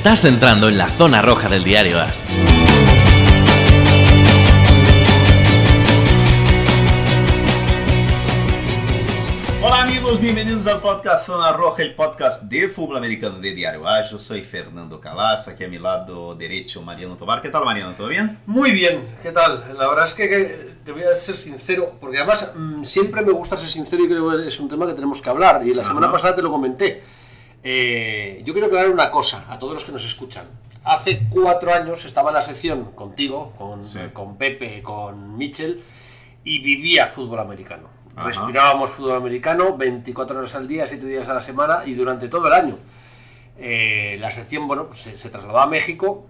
Estás entrando en la zona roja del diario AS. Olá amigos, bem-vindos ao podcast Zona Roja, o podcast de fútbol americano de Diário AS. Eu sou Fernando Calas, aqui a mi lado derecho Mariano Tobar. ¿Qué tal Mariano? ¿Todo bien? Muy bien, ¿qué tal? La verdad es que, te voy a ser sincero, porque además mm, siempre me gusta ser sincero y creo que es un tema que tenemos que hablar. Y la semana pasada te lo comenté. Eh, yo quiero aclarar una cosa a todos los que nos escuchan. Hace cuatro años estaba en la sección contigo, con, Sí. con Pepe, con Mitchell, y vivía fútbol americano. Ajá. Respirábamos fútbol americano 24 horas al día, 7 días a la semana y durante todo el año. Eh, la sección, bueno, pues se, se trasladó a México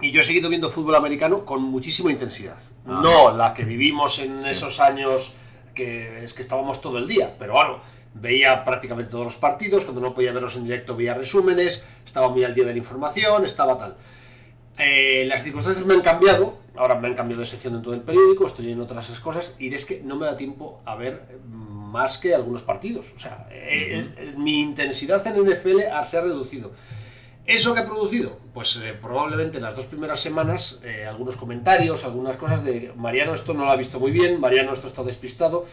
y yo he seguido viendo fútbol americano con muchísima intensidad. Ajá. No la que vivimos en Sí. esos años que es que estábamos todo el día, pero bueno, veía prácticamente todos los partidos, cuando no podía verlos en directo veía resúmenes, estaba muy al día de la información, estaba tal. Eh, las circunstancias me han cambiado, ahora me han cambiado de sección dentro del periódico, estoy en otras cosas y es que no me da tiempo a ver más que algunos partidos. O sea, eh, eh, mi intensidad en NFL se ha reducido. ¿Eso que ha producido? Pues eh, probablemente en las dos primeras semanas algunos comentarios, algunas cosas de Mariano esto no lo ha visto muy bien, Mariano esto está despistado.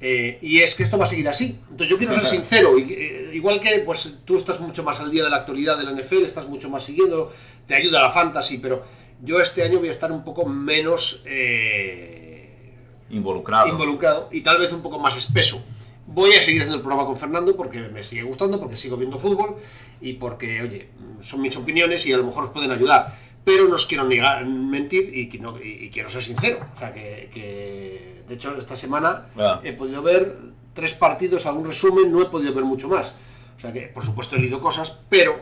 Eh, y es que esto va a seguir así. Entonces yo quiero ser sincero, y, eh, igual que pues tú estás mucho más al día de la actualidad de la NFL, estás mucho más siguiendo, te ayuda la fantasy, pero yo este año voy a estar un poco menos eh, Involucrado. involucrado y tal vez un poco más espeso. Voy a seguir haciendo el programa con Fernando porque me sigue gustando, porque sigo viendo fútbol y porque, oye, son mis opiniones y a lo mejor os pueden ayudar. Pero no os quiero negar, mentir y, no- y- y quiero ser sincero. O sea, que, que, de hecho esta semana Ah. he podido ver tres partidos, algún resumen, no he podido ver mucho más. O sea que, por supuesto, he leído cosas, pero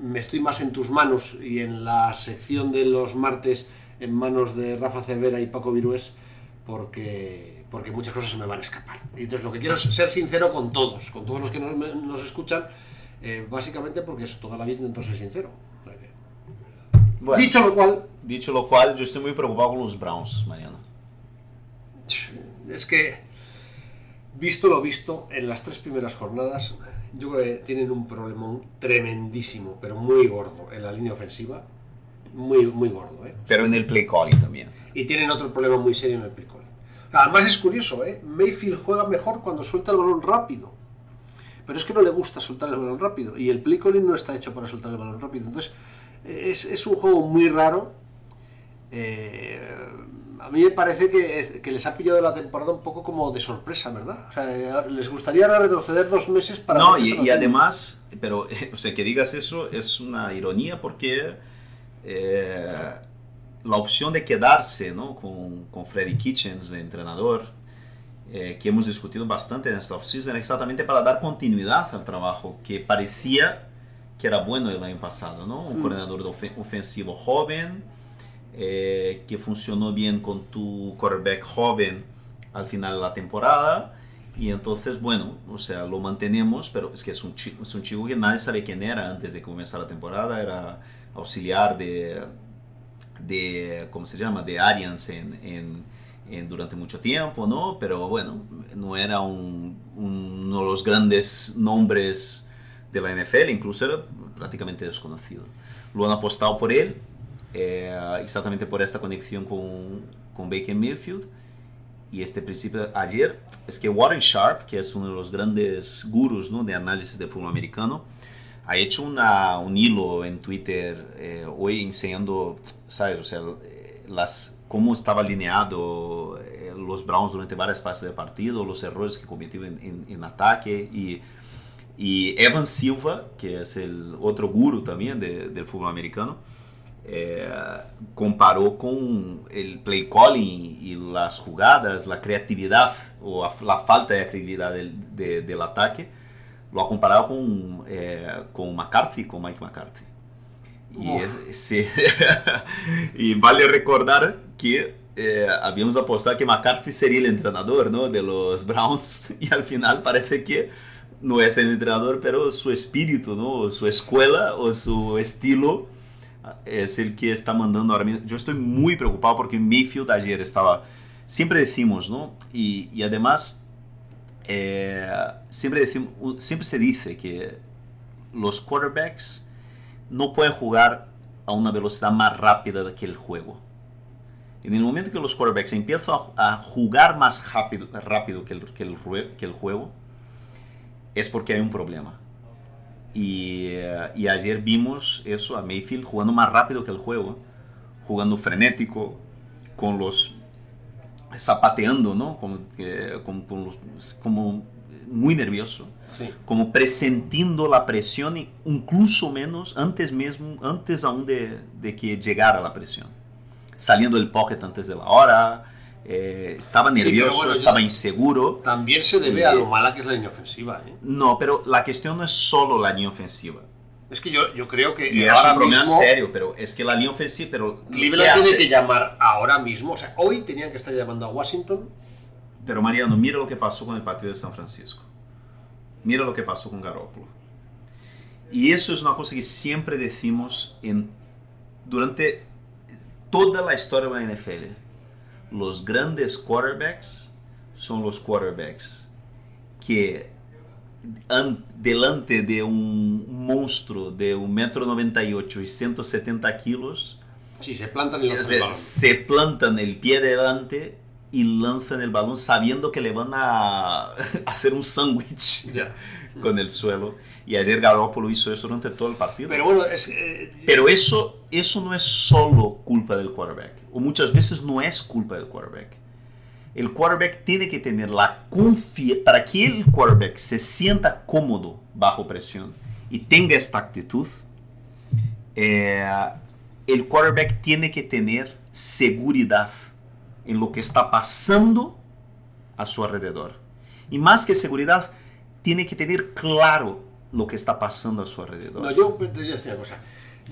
me estoy más en tus manos y en la sección de los martes en manos de Rafa Cervera y Paco Virués porque, porque muchas cosas se me van a escapar. Y entonces lo que quiero es ser sincero con todos, con todos los que nos, nos escuchan, eh, básicamente porque eso, toda la vida intento ser sincero. Bueno, Dicho lo cual, dicho lo cual, yo estoy muy preocupado con los Browns, Mariano. es que, visto lo visto, en las tres primeras jornadas, yo creo que tienen un problemón tremendísimo, pero muy gordo en la línea ofensiva. Muy, muy gordo, ¿eh? Pero en el play calling también. Y tienen otro problema muy serio en el play calling. Además es curioso, ¿eh? Mayfield juega mejor cuando suelta el balón rápido. Pero es que no le gusta soltar el balón rápido. Y el play calling no está hecho para soltar el balón rápido. Entonces, es, es un juego muy raro. Eh, a mí me parece que, es- que les ha pillado la temporada un poco como de sorpresa, ¿verdad? O sea, eh, les gustaría retroceder dos meses para... No, y, y además, pero o sea, que digas eso es una ironía porque eh, la opción de quedarse ¿no? con, con Freddy Kitchens, de entrenador, eh, que hemos discutido bastante en esta offseason, exactamente para dar continuidad al trabajo que parecía que era bueno el año pasado, ¿no? Un Mm. coordinador ofen- ofensivo joven, eh, que funcionó bien con tu quarterback joven al final de la temporada. Y entonces, bueno, o sea, lo mantenemos, pero es que es un, chi- es un chico que nadie sabe quién era antes de comenzar la temporada. Era auxiliar de, de ¿cómo se llama? De Arians en, en- en- durante mucho tiempo, ¿no? Pero bueno, no era un- uno de los grandes nombres de la NFL, incluso era prácticamente desconocido. Lo han apostado por él, eh, exactamente por esta conexión con, con Baker Mayfield. Y este principio ayer es que Warren Sharp, que es uno de los grandes gurús ¿no? de análisis de fútbol americano, ha hecho una, un hilo en Twitter eh, hoy enseñando, ¿sabes? O sea, las, cómo estaba alineado eh, los Browns durante varias fases del partido, los errores que cometió en, en- en ataque y, y Evan Silva, que es el otro gurú también de- del fútbol americano, eh, comparó con el play calling y las jugadas, la creatividad o a- la falta de creatividad del, de- del ataque, lo ha comparado con, eh, con McCarthy, con Mike McCarthy. Y, y vale recordar que eh, habíamos apostado que McCarthy sería el entrenador ¿no? de los Browns y al final parece que no es el entrenador, pero su espíritu, ¿no? su escuela o su estilo es el que está mandando ahora mismo. Yo estoy muy preocupado porque Mayfield ayer estaba, siempre decimos, ¿no? Y, y además, eh, siempre, decimos, siempre se dice que los quarterbacks no pueden jugar a una velocidad más rápida que el juego. En el momento que los quarterbacks empiezan a, jugar más rápido, que, el, juego, es porque hay un problema. Y, y, ayer vimos eso a Mayfield jugando más rápido que el juego, jugando frenético, con los zapateando, ¿no? Como, como, como muy nervioso, sí. como presentindo la presión, incluso menos antes mismo, antes aún de, de que llegara la presión saliendo del pocket antes de la hora, eh, estaba nervioso, sí, bueno, estaba inseguro. También se debe a lo mala que es la línea ofensiva. ¿eh? No, pero la cuestión no es solo la línea ofensiva. Es que yo, yo creo que. Y es un problema mismo, serio, pero es que la línea ofensiva. Pero, Cleveland tiene que llamar ahora mismo. O sea, hoy tenían que estar llamando a Washington. Pero Mariano, mira lo que pasó con el partido de San Francisco. Mira lo que pasó con Garoppolo. Y eso es una cosa que siempre decimos en, durante toda la historia de la NFL, los grandes quarterbacks son los quarterbacks que an, delante de un monstruo de 1,98 m y 170 kilos, sí, se, plantan el se, se plantan el pie delante y lanzan el balón sabiendo que le van a hacer un sándwich yeah. con el suelo. Y ayer Garoppolo hizo eso durante todo el partido. Pero bueno, es, eh, Pero eso, eso no es solo culpa del quarterback. O muchas veces no es culpa del quarterback. El quarterback tiene que tener la confianza, para que el quarterback se sienta cómodo bajo presión y tenga esta actitud, eh, el quarterback tiene que tener seguridad en lo que está pasando a su alrededor. Y más que seguridad, tiene que tener claro lo que está pasando a su alrededor. No, yo te voy a decir una cosa.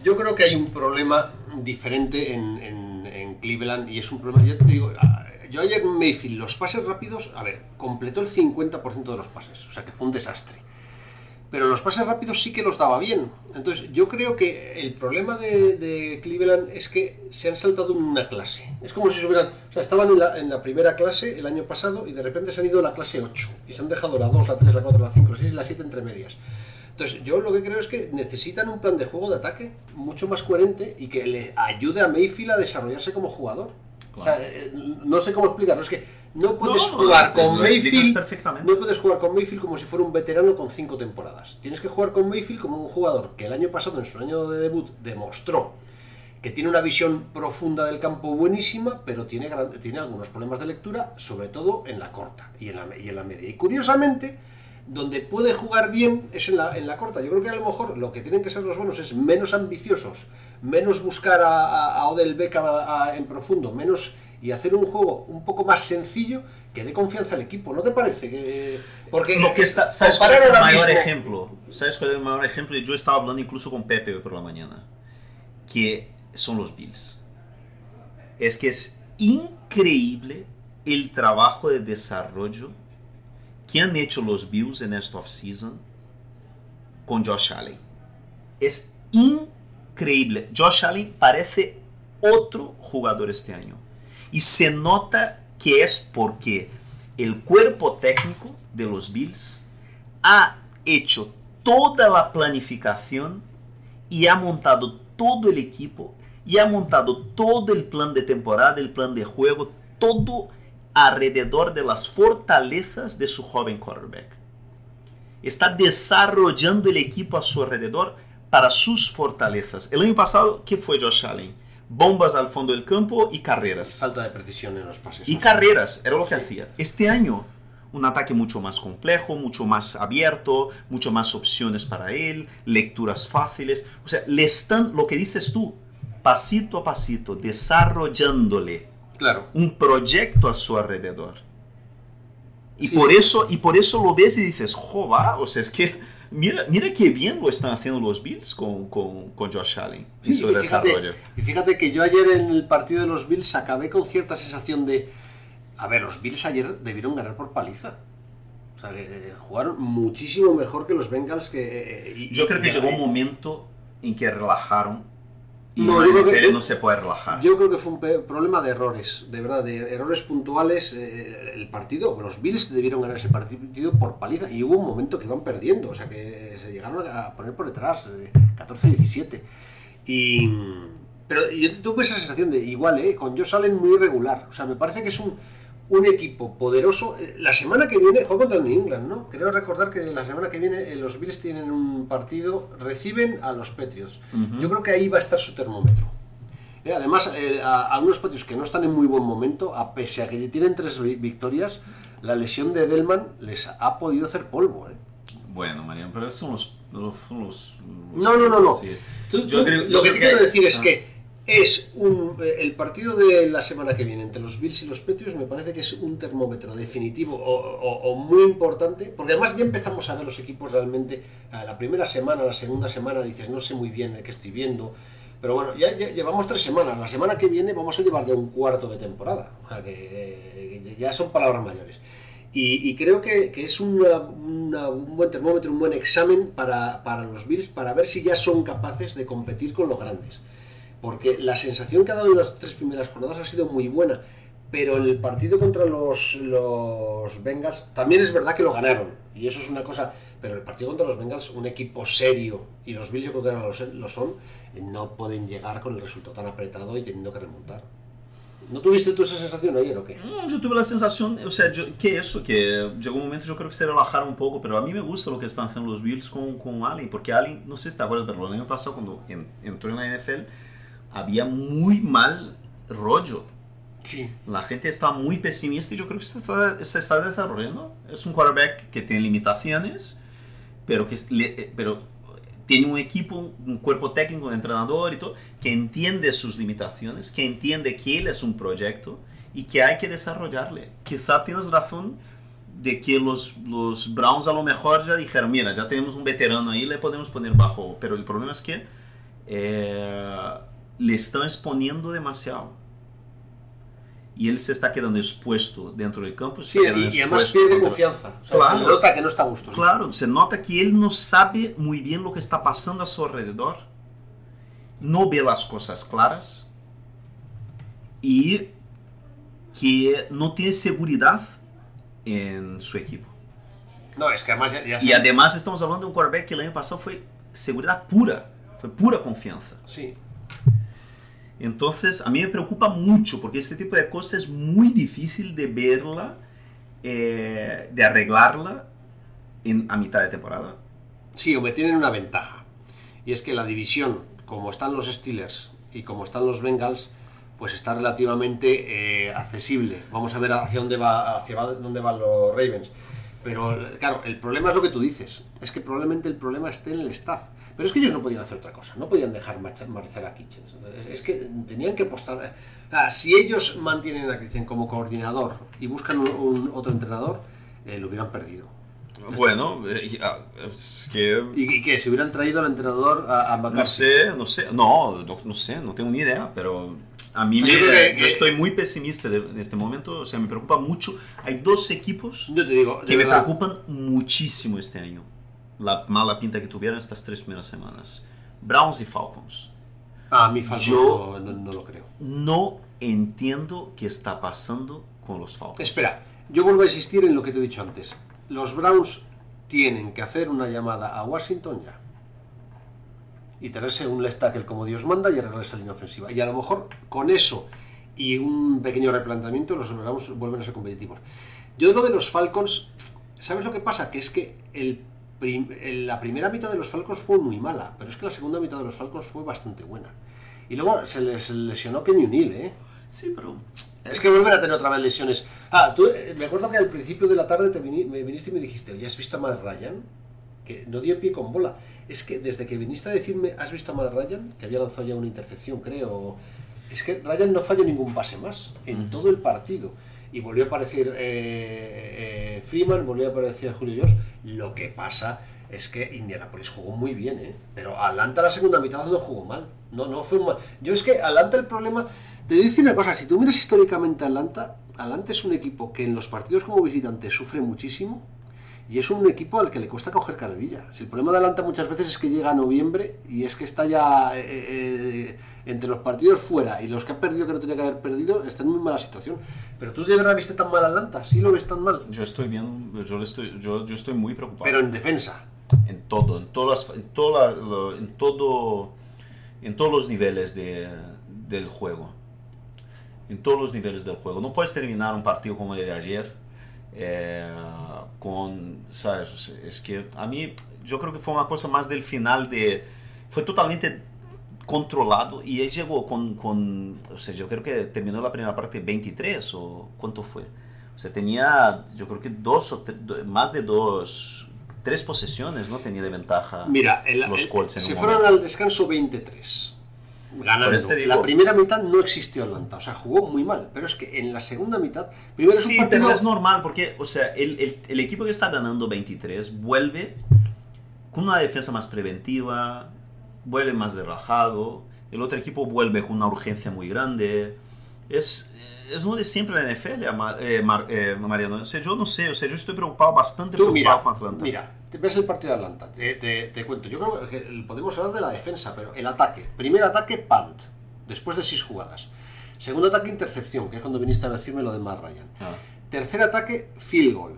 Yo creo que hay un problema diferente en, en, en Cleveland y es un problema, ya te digo, yo ayer en Mayfield, los pases rápidos, a ver, completó el 50% de los pases, o sea que fue un desastre. Pero los pases rápidos sí que los daba bien. Entonces, yo creo que el problema de, Cleveland es que se han saltado una clase. Es como si se hubieran. O sea, estaban en la, en la, primera clase el año pasado y de repente se han ido a la clase 8. Y se han dejado la 2, la 3, la 4, la 5, la 6 y la 7 entre medias. Entonces, yo lo que creo es que necesitan un plan de juego de ataque mucho más coherente y que le ayude a Mayfield a desarrollarse como jugador. Claro. O sea, eh, no sé cómo explicarlo, es que no puedes No, jugar con Mayfield. No puedes jugar con Mayfield como si fuera un veterano con cinco temporadas. Tienes que jugar con Mayfield como un jugador que el año pasado, en su año de debut, demostró que tiene una visión profunda del campo buenísima, pero tiene, gran- tiene algunos problemas de lectura, sobre todo en la corta y en la, y en la media. Y curiosamente, donde puede jugar bien es en la, en la corta. Yo creo que a lo mejor lo que tienen que ser los buenos es menos ambiciosos, menos buscar a, a- Odell Beckham a- en profundo, menos y hacer un juego un poco más sencillo que dé confianza al equipo. ¿No te parece? Que, porque Lo que está, ¿Sabes cuál es el mayor mismo- ejemplo? ¿Sabes cuál es el mayor ejemplo? Yo estaba hablando incluso con Pepe hoy por la mañana. Que son los Bills. Es que es increíble el trabajo de desarrollo que han hecho los Bills en esta offseason con Josh Allen. Es increíble. Josh Allen parece otro jugador este año. Y se nota que es porque el cuerpo técnico de los Bills ha hecho toda la planificación y ha montado todo el equipo y ha montado todo el plan de temporada, el plan de juego, todo alrededor de las fortalezas de su joven quarterback. Está desarrollando el equipo a su alrededor para sus fortalezas. El año pasado, ¿qué fue Josh Allen? Bombas al fondo del campo y carreras. Falta de precisión en los pases. Y carreras, era lo que hacía. Este año, un ataque mucho más complejo, mucho más abierto, mucho más opciones para él, lecturas fáciles. O sea, le están, lo que dices tú, pasito a pasito, desarrollándole Claro. un proyecto a su alrededor. Y, Sí. por eso, y por eso lo ves y dices, jova, o sea, es que mira, mira qué bien lo están haciendo los Bills con, con, con Josh Allen y Sí, su y fíjate, desarrollo. y fíjate que yo ayer en el partido de los Bills acabé con cierta sensación de. A ver, los Bills ayer debieron ganar por paliza. O sea, que eh, jugaron muchísimo mejor que los Bengals que. eh, y- Yo creo que llegó un momento en que relajaron Y No, yo creo que- no se puede relajar. Yo creo que fue un problema de errores, de verdad, de errores puntuales. eh, el partido, los Bills debieron ganar ese partido por paliza y hubo un momento que iban perdiendo, o sea que se llegaron a poner por detrás, eh, 14-17. Y, pero yo tuve esa sensación de igual, eh, con Josh Allen muy irregular. O sea, me parece que es un, un equipo poderoso. Eh, La semana que viene juega contra el New England, ¿no? Creo recordar que la semana que viene eh, los Bills tienen un partido, reciben a los Patriots. Yo creo que ahí va a estar su termómetro. Eh, además, eh, a, a unos Patriots que no están en muy buen momento, a pese a que tienen tres vi- victorias, la lesión de Edelman les ha podido hacer polvo. ¿eh? Bueno, Mariano, pero son los... los, son los- los- No, no, no, no. sí. Tú- Yo tú- creo- lo que te quiero decir es ah. que es un, eh, el partido de la semana que viene entre los Bills y los Patriots me parece que es un termómetro definitivo o, o- o muy importante, porque además ya empezamos a ver los equipos realmente a la primera semana, la segunda semana dices no sé muy bien qué estoy viendo, pero bueno, ya, ya llevamos tres semanas, la semana que viene vamos a llevar de un cuarto de temporada, o sea que eh, ya son palabras mayores. Y, y creo que, que es una- una- un buen termómetro, un buen examen para, para los Bills para ver si ya son capaces de competir con los grandes. Porque la sensación que ha dado en las tres primeras jornadas ha sido muy buena. Pero el partido contra los, los Bengals también es verdad que lo ganaron. Y eso es una cosa. Pero el partido contra los Bengals, un equipo serio, y los Bills yo creo que ahora lo, son, no pueden llegar con el resultado tan apretado y teniendo que remontar. ¿No tuviste tú esa sensación ayer o qué? No, yo tuve la sensación, o sea, yo- que eso, que llegó un momento yo creo que se relajaron un poco, pero a mí me gusta lo que están haciendo los Bills con, con Allen, porque Allen, no sé si te acuerdas, pero el año pasado cuando en- entró en la NFL, había muy mal rollo. Sí. La gente está muy pesimista y yo creo que se está, se está desarrollando. Es un quarterback que tiene limitaciones, pero que le- eh, pero tiene un equipo, un cuerpo técnico de entrenador y todo, que entiende sus limitaciones, que entiende que él es un proyecto y que hay que desarrollarle. Quizá tienes razón de que los, los Browns a lo mejor ya dijeron, mira, ya tenemos un veterano ahí, le podemos poner bajo, pero el problema es que eh, le están exponiendo demasiado. Y él se está quedando expuesto dentro del campo. Sí, y, y además pierde confianza. O sea, Claro. se nota que no está a gusto. sí. Claro, se nota que él no sabe muy bien lo que está pasando a su alrededor, no ve las cosas claras y que no tiene seguridad en su equipo. No, es que además ya, ya Y se- además estamos hablando de un quarterback que el año pasado fue seguridad pura, fue pura confianza. Sí. Entonces, a mí me preocupa mucho porque este tipo de cosas es muy difícil de verla, eh, de arreglarla en, a mitad de temporada. Sí, hombre, tienen una ventaja. Y es que la división, como están los Steelers y como están los Bengals, pues está relativamente eh, accesible. Vamos a ver hacia dónde va, hacia dónde van los Ravens. Pero claro, el problema es lo que tú dices. Es que probablemente el problema esté en el staff. Pero es que ellos no podían hacer otra cosa. No podían dejar marcha- marchar a Kitchens. Es, es que tenían que apostar. Ah, si ellos mantienen a Kitchens como coordinador y buscan un, un- otro entrenador, eh, lo hubieran perdido. Bueno, eh, ya, es que ¿Y, qué? ¿Se hubieran traído al entrenador a, a no sé, no sé, no, no, no sé, no tengo ni idea, pero a mí me- que- yo estoy muy pesimista de- en este momento, o sea, me preocupa mucho. Hay dos equipos Yo te digo, que me preocupan muchísimo este año. La mala pinta que tuvieron estas tres primeras semanas. Browns y Falcons. A mí Falcons Yo- no, no- lo creo. No entiendo qué está pasando con los Falcons. Espera, yo vuelvo a insistir en lo que te he dicho antes. Los Browns tienen que hacer una llamada a Washington ya. Y traerse un left tackle como Dios manda y arreglar esa línea ofensiva. Y a lo mejor con eso y un pequeño replanteamiento los Browns vuelven a ser competitivos. Yo lo de los Falcons, ¿sabes lo que pasa? Que es que el prim- la primera mitad de los Falcons fue muy mala, pero es que la segunda mitad de los Falcons fue bastante buena. Y luego se les lesionó Kenny O'Neill, ¿eh? Sí, pero... Es que vuelven a tener otra vez lesiones. Ah, tú, eh, me acuerdo que al principio de la tarde te me viniste y me dijiste, ¿ya has visto a Matt Ryan? Que no dio pie con bola. Es que desde que viniste a decirme, ¿has visto a Matt Ryan? Que había lanzado ya una intercepción, creo. Es que Ryan no falló ningún pase más en todo el partido. Y volvió a aparecer eh, eh, Freeman, volvió a aparecer Julio Jones. Lo que pasa es que Indianapolis jugó muy bien, ¿eh? Pero Atlanta la segunda mitad no jugó mal. No, no fue mal. Yo es que Atlanta el problema... Te voy a decir una cosa, si tú miras históricamente a Atlanta, Atlanta es un equipo que en los partidos como visitante sufre muchísimo y es un equipo al que le cuesta coger carrerilla. Si el problema de Atlanta muchas veces es que llega a noviembre y es que está ya eh, eh, entre los partidos fuera y los que ha perdido que no tenía que haber perdido, está en muy mala situación. Pero tú de verdad viste tan mal a Atlanta, sí lo ves tan mal. Yo estoy bien, yo estoy, yo, yo estoy muy preocupado. Pero en defensa. En todo, en todas, en toda, en todo, en todos los niveles de, del juego. En todos los niveles del juego. No puedes terminar un partido como el de ayer eh, con, ¿sabes? Es que a mí yo creo que fue una cosa más del final de... Fue totalmente controlado y él llegó con, con, o sea, yo creo que terminó la primera parte 23 o cuánto fue. O sea, tenía, yo creo que dos o tres, más de dos, tres posesiones, ¿no? Tenía de ventaja Mira, el, los Colts en se un fueron momento. al descanso 23. Ganando. Este digo- La primera mitad no existió Atlanta, o sea, jugó muy mal. Pero es que en la segunda mitad, primero es un Sí, partido. pero es normal porque, o sea, el, el, el equipo que está ganando 23 vuelve con una defensa más preventiva, vuelve más relajado, el otro equipo vuelve con una urgencia muy grande. Es, es lo de siempre en la NFL, Ama- eh, Mar- eh, Mariano. O sea, yo no sé, o sea, yo estoy preocupado, bastante Tú, preocupado mira, con Atlanta. mira, ves el partido de Atlanta, te, te- te cuento. Yo creo que podemos hablar de la defensa, pero el ataque. Primer ataque, punt, después de seis jugadas. Segundo ataque, intercepción, que es cuando viniste a decirme lo de Matt Ryan. Ah. Tercer ataque, field goal.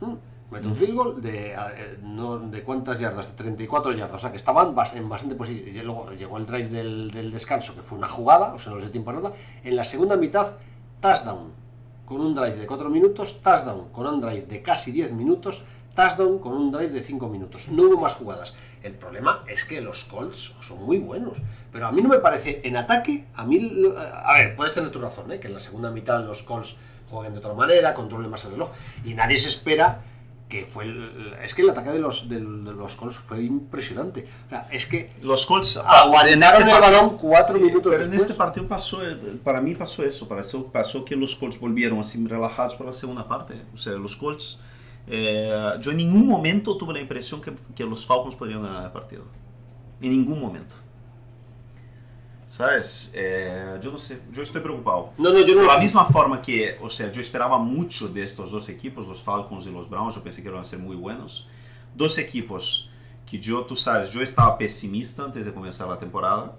¿Mm? Mete un field goal de, eh, no, de cuántas yardas, de 34 yardas, o sea que estaban en bastante posición. Luego llegó el drive del, del descanso, que fue una jugada, o sea, no les dio tiempo a nada. En la segunda mitad, touchdown, con un drive de 4 minutos, touchdown con un drive de casi 10 minutos, touchdown con un drive de 5 minutos. No hubo más jugadas. El problema es que los Colts son muy buenos, pero a mí no me parece, en ataque, a mí, a ver, puedes tener tu razón, ¿eh? que en la segunda mitad los Colts jueguen de otra manera, controlen más el reloj, y nadie se espera que fue el- es que el ataque de los, de los Colts fue impresionante. O sea, es que Los Colts Aguantaron el par- balón cuatro minutos Pero en después. este partido pasó, para mí pasó eso, pasó, pasó que los Colts volvieron así relajados para la segunda parte. O sea, los Colts, eh, yo en ningún momento tuve la impresión que, que los Falcons podrían ganar el partido. En ningún momento. ¿Sabes? Eh, yo no sé, yo estoy preocupado. No, no, yo no- De la misma forma que, o sea, yo esperaba mucho de estos dos equipos, los Falcons y los Browns, yo pensé que iban a ser muy buenos. Dos equipos que yo, tú sabes, yo estaba pesimista antes de comenzar la temporada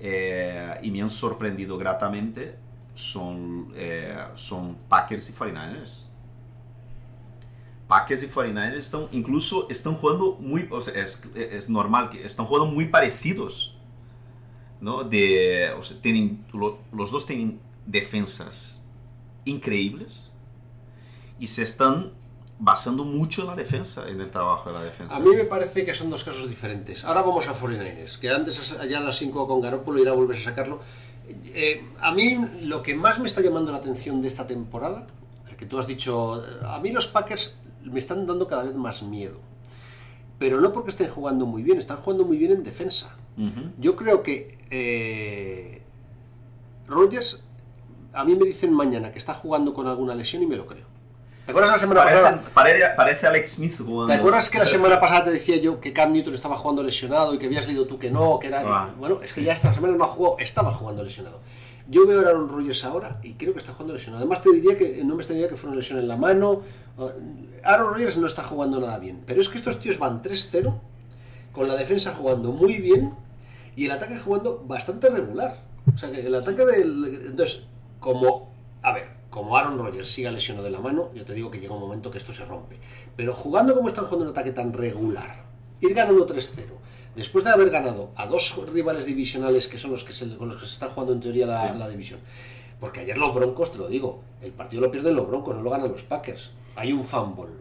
eh, y me han sorprendido gratamente son, eh, son Packers y 49ers. Packers y 49ers están, incluso están jugando muy, o sea, es, es normal que están jugando muy parecidos. ¿no? De, o sea, tienen, lo- los dos tienen defensas increíbles y se están basando mucho en la defensa, en el trabajo de la defensa. A mí me parece que son dos casos diferentes. Ahora vamos a 49ers, que antes allá a las 5 con Garoppolo y ahora vuelves a sacarlo. Eh, a mí lo que más me está llamando la atención de esta temporada, que tú has dicho, a mí los Packers me están dando cada vez más miedo. Pero no porque estén jugando muy bien, están jugando muy bien en defensa. Ujú. Yo creo que eh, Rogers, a mí me dicen mañana que está jugando con alguna lesión y me lo creo. ¿Te acuerdas la semana pasada? Parecen- parece, parece Alex Smith jugando. ¿Te acuerdas que la semana pasada te decía yo que Cam Newton estaba jugando lesionado y que habías leído tú que no, que era... Ah, bueno, es que sí. ya esta semana no ha jugado, estaba jugando lesionado. Yo veo a Aaron Rodgers ahora y creo que está jugando lesionado. Además te diría que no me extrañaría que fuera una lesión en la mano. Aaron Rodgers no está jugando nada bien. Pero es que estos tíos van 3-0 con la defensa jugando muy bien y el ataque jugando bastante regular. O sea, que el ataque del... Entonces, como... A ver, como Aaron Rodgers siga lesionado de la mano, yo te digo que llega un momento que esto se rompe. Pero jugando como están jugando un ataque tan regular, ir ganando 3-0, después de haber ganado a dos rivales divisionales que son los que se, con los que se está jugando en teoría la, Sí. la división. Porque ayer los Broncos, te lo digo, el partido lo pierden los Broncos, no lo ganan los Packers. Hay un fumble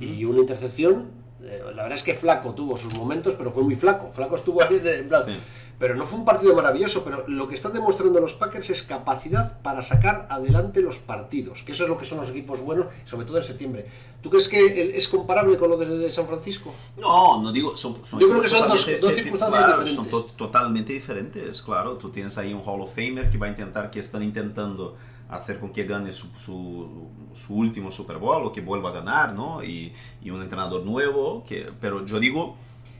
y una intercepción. eh, la verdad es que Flaco tuvo sus momentos, pero fue muy flaco. Flaco estuvo ahí de- en plan- Sí. Pero no fue un partido maravilloso, pero lo que están demostrando los Packers es capacidad para sacar adelante los partidos, que eso es lo que son los equipos buenos, sobre todo en septiembre. ¿Tú crees que es comparable con lo de San Francisco? No, no digo. Son, son Yo creo que son dos- totalmente dos este- circunstancias claro, diferentes. Son to- totalmente diferentes, claro. Tú tienes ahí un Hall of Famer que va a intentar, que están intentando hacer con que gane su, su, su último Super Bowl o que vuelva a ganar, ¿no? Y, y un entrenador nuevo, que, pero yo digo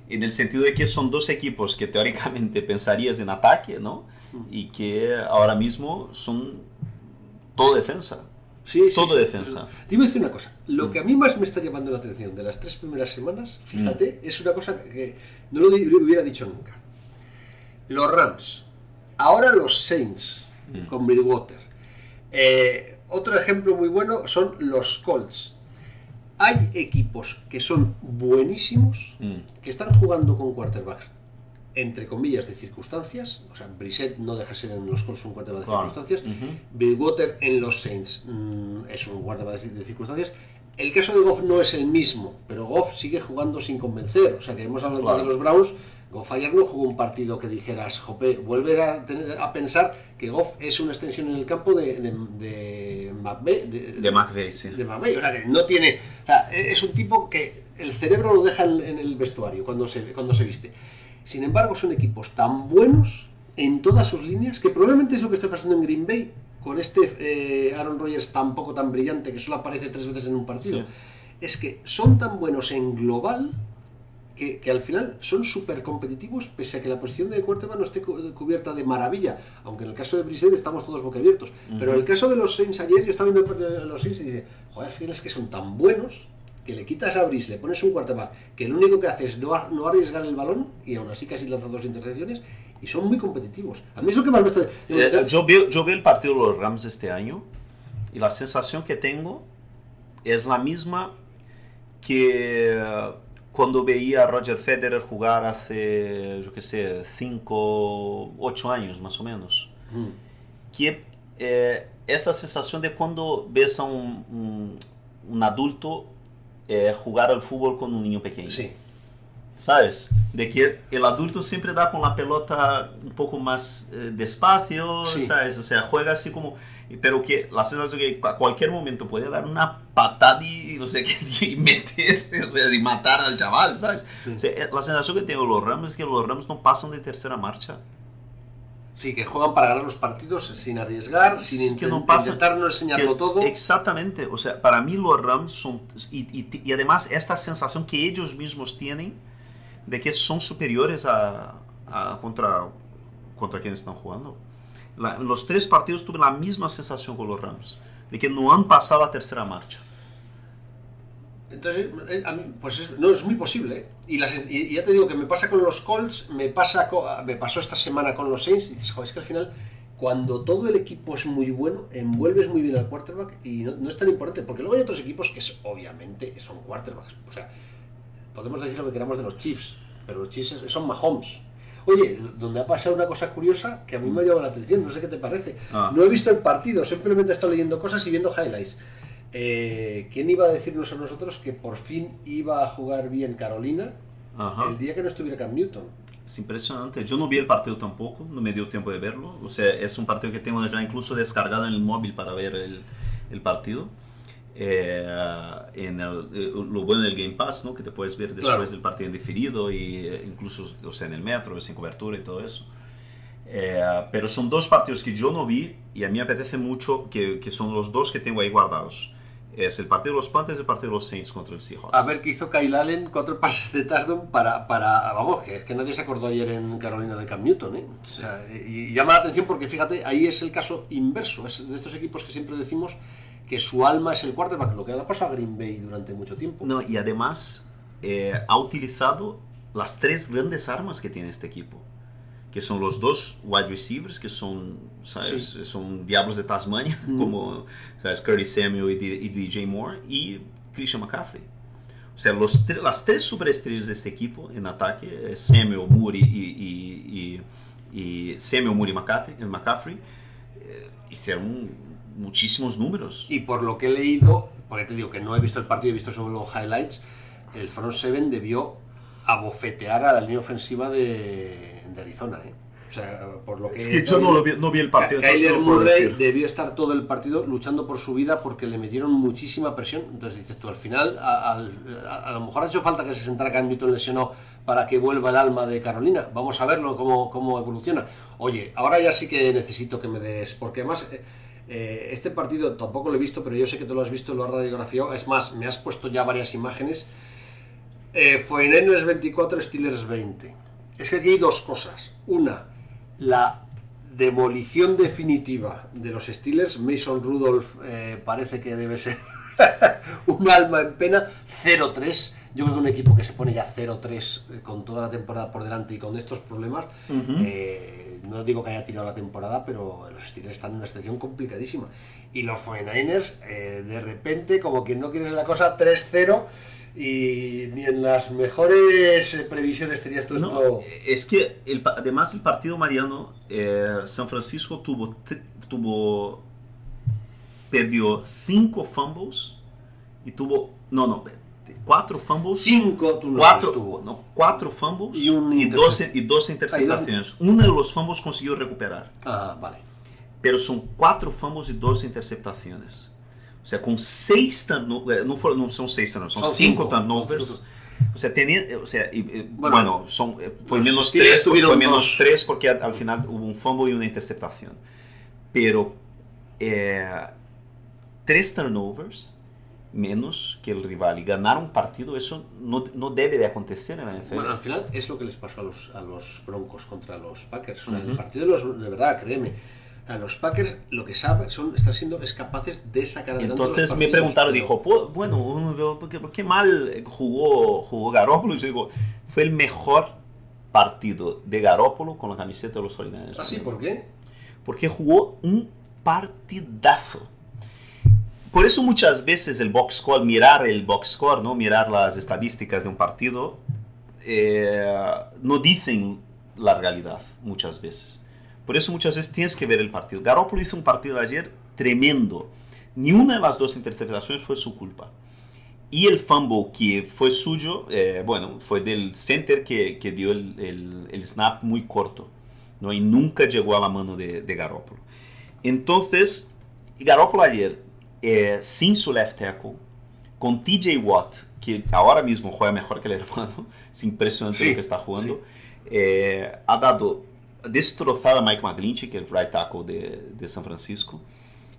en el sentido de que son dos equipos que teóricamente pensarías en ataque, ¿no? Y que ahora mismo son todo defensa. Sí, sí, todo sí. defensa. Te iba a decir una cosa. Lo que a mí más me está llamando la atención de las tres primeras semanas, fíjate, es una cosa que no lo hubiera dicho nunca. Los Rams, ahora los Saints con Bridgewater. Eh, otro ejemplo muy bueno son los Colts. Hay equipos que son buenísimos, Mm. que están jugando con quarterbacks entre comillas de circunstancias, o sea, Brissett no deja de ser en los Colts un quarterback de Claro. circunstancias, Ujú. Bridgewater en los Saints mm, es un quarterback de circunstancias. El caso de Goff no es el mismo, pero Goff sigue jugando sin convencer. O sea, que hemos hablado antes Claro. de los Browns. Goff ayer no jugó un partido que dijeras, jope, vuelves a, tener- a pensar que Goff es una extensión en el campo de, de, de McVay, de, De McVay, sí. de McVay. O sea, que no tiene. O sea, es un tipo que el cerebro lo deja en, en el vestuario cuando se, cuando se viste. Sin embargo, son equipos tan buenos en todas sus líneas que probablemente es lo que está pasando en Green Bay con este eh, Aaron Rodgers tampoco tan brillante que solo aparece tres veces en un partido. Sí. Es que son tan buenos en global que, que al final son súper competitivos pese a que la posición de quarterback no esté cu- cubierta de maravilla, aunque en el caso de Brissett estamos todos boquiabiertos. Pero en el caso de los Saints ayer, yo estaba viendo los Saints y dice, joder, fíjate es que son tan buenos que le quitas a Brice, le pones un quarterback que lo único que hace es no, ar- no arriesgar el balón y aún así casi lanza dos intercepciones y son muy competitivos. A mí es lo que más me está... Eh, yo, vi, yo vi el partido de los Rams este año y la sensación que tengo es la misma que eh, cuando veía a Roger Federer jugar hace, yo qué sé, 5, 8 años más o menos. Mm. Que eh, esta sensación de cuando ves a un, un- un adulto eh, jugar al fútbol con un niño pequeño. Sí. ¿Sabes? De que el adulto siempre da con la pelota un poco más eh, despacio, Sí. ¿sabes? O sea, juega así como... Pero que la sensación que a cualquier momento puede dar una patada y, o sea, y meter, o sea, y matar al chaval, ¿sabes? O sea, eh, la sensación que tengo los Rams es que los Rams no pasan de tercera marcha. Sí, que juegan para ganar los partidos sin arriesgar, sin que no pasa- intentar no enseñarlo es- todo. Exactamente, o sea, para mí los Rams son, y, y- y además esta sensación que ellos mismos tienen de que son superiores a, a- contra, contra quienes están jugando. La- los tres partidos tuve la misma sensación con los Rams, de que no han pasado a tercera marcha. Entonces, eh, a mí, pues es, no, es muy posible. ¿eh? Y, las- y- ya te digo que me pasa con los Colts, me, pasa co- me pasó esta semana con los Saints, y dices, joder, es que al final, cuando todo el equipo es muy bueno, envuelves muy bien al quarterback y no, es tan importante, porque luego hay otros equipos que obviamente son quarterbacks. O sea, podemos decir lo que queramos de los Chiefs, pero los Chiefs son Mahomes. Oye, donde ha pasado una cosa curiosa que a mí me ha llamado la atención, no sé qué te parece. Ah. No he visto el partido, simplemente he estado leyendo cosas y viendo highlights. Eh, ¿Quién iba a decirnos a nosotros que por fin iba a jugar bien Carolina Ajá. el día que no estuviera Cam Newton? Es impresionante. Yo no vi el partido tampoco, no me dio tiempo de verlo. O sea, es un partido que tengo ya incluso descargado en el móvil para ver el, el partido. Eh, en el, eh, lo bueno del Game Pass, ¿no? que te puedes ver después Claro. del partido en diferido y eh, incluso o sea, en el metro, sin cobertura y todo eso. Eh, pero son dos partidos que yo no vi y a mí me apetece mucho que, que son los dos que tengo ahí guardados. Es el partido de los Panthers y el partido de los Saints contra el Seahawks. A ver qué hizo Kyle Allen, cuatro pases de touchdown para, para vamos, que es que nadie se acordó ayer en Carolina de Cam Newton, ¿eh? O sea, y, y llama la atención porque fíjate, ahí es el caso inverso, es de estos equipos que siempre decimos que su alma es el quarterback, lo que le ha pasado a Green Bay durante mucho tiempo. No, y además eh, ha utilizado las tres grandes armas que tiene este equipo, que son los dos wide receivers, que son, ¿sabes? son diablos de Tasmania, como ¿sabes? Curtis Samuel y, D- y DJ Moore, y Christian McCaffrey. O sea, los tre- las tres superestrellas de este equipo en ataque, eh, Samuel, Moore y, y, y- y Samuel, Moore y McCaffrey, McCaffrey eh, hicieron muchísimos números. Y por lo que he leído, porque te digo que no he visto el partido, he visto solo los highlights, el front seven debió abofetear a la línea ofensiva de, de Arizona, ¿eh? O sea, por lo que... es que yo no, lo vi, no vi el partido. Kyler Murray debió estar todo el partido luchando por su vida porque le metieron muchísima presión. Entonces dices tú, al final, a, al- a- a lo mejor ha hecho falta que se sentara Cam Newton lesionó para que vuelva el alma de Carolina. Vamos a verlo cómo, cómo evoluciona. Oye, ahora ya sí que necesito que me des, porque además eh, eh, este partido tampoco lo he visto, pero yo sé que tú lo has visto, lo has radiografiado. Es más, me has puesto ya varias imágenes. Eh, Niners 24, Steelers 20. Es que aquí hay dos cosas. Una, la demolición definitiva de los Steelers. Mason Rudolph eh, parece que debe ser un alma en pena. 0-3. Yo creo que un equipo que se pone ya 0-3 eh, con toda la temporada por delante y con estos problemas, eh, no digo que haya tirado la temporada, pero los Steelers están en una situación complicadísima. Y los 49ers, eh, de repente, como quien no quiere la cosa, 3-0. Y ni en las mejores eh, previsiones tenías tú No, esto. es que el además el partido Mariano, eh, San Francisco tuvo, tuvo, perdió cinco fumbles y tuvo, no, no, cuatro fumbles. 5 tú no cuatro, estuvo. no, cuatro fumbles Y un y, intercep- dos, y dos interceptaciones. Uno de los fumbles consiguió recuperar, Ah, vale. pero son cuatro fumbles y dos interceptaciones. O sea, con seis turnovers, no, fueron- no son seis turnovers, son, Son cinco, cinco. turnovers. O sea, tenía, o sea, y- y, Bueno, bueno, son, eh, fue menos tres, fue menos tres porque al, al final hubo un fumble y una interceptación. Pero eh, tres turnovers menos que el rival y ganar un partido, eso no, no debe de acontecer en la NFL. Bueno, al final es lo que les pasó a los, a los Broncos contra los Packers. O sea, Ujú. El partido de los, de verdad, créeme. A los Packers lo que sabe son, están siendo es capaces de sacar adelante Entonces los me preguntaron, pero- dijo, "Po- bueno, uno veo, ¿por qué, qué mal jugó, jugó Garoppolo? Y yo digo, fue el mejor partido de Garoppolo con la camiseta de los 49ers. ¿Ah, sí? ¿Por qué? Porque jugó un partidazo. Por eso muchas veces el box score, mirar el box score, ¿no? mirar las estadísticas de un partido, eh, no dicen la realidad muchas veces. Por eso muchas veces tienes que ver el partido. Garoppolo hizo un partido ayer tremendo. Ni una de las dos interceptaciones fue su culpa. Y el fumble que fue suyo, eh, bueno, fue del center que, que dio el, el- el snap muy corto. ¿no? Y nunca llegó a la mano de, de Garoppolo. Entonces, Garoppolo ayer, eh, sin su left tackle, con TJ Watt, que ahora mismo juega mejor que el hermano, es impresionante Sí, lo que está jugando, eh, ha dado, ha destrozado a Mike McGlinchey, que es el right tackle de, de San Francisco.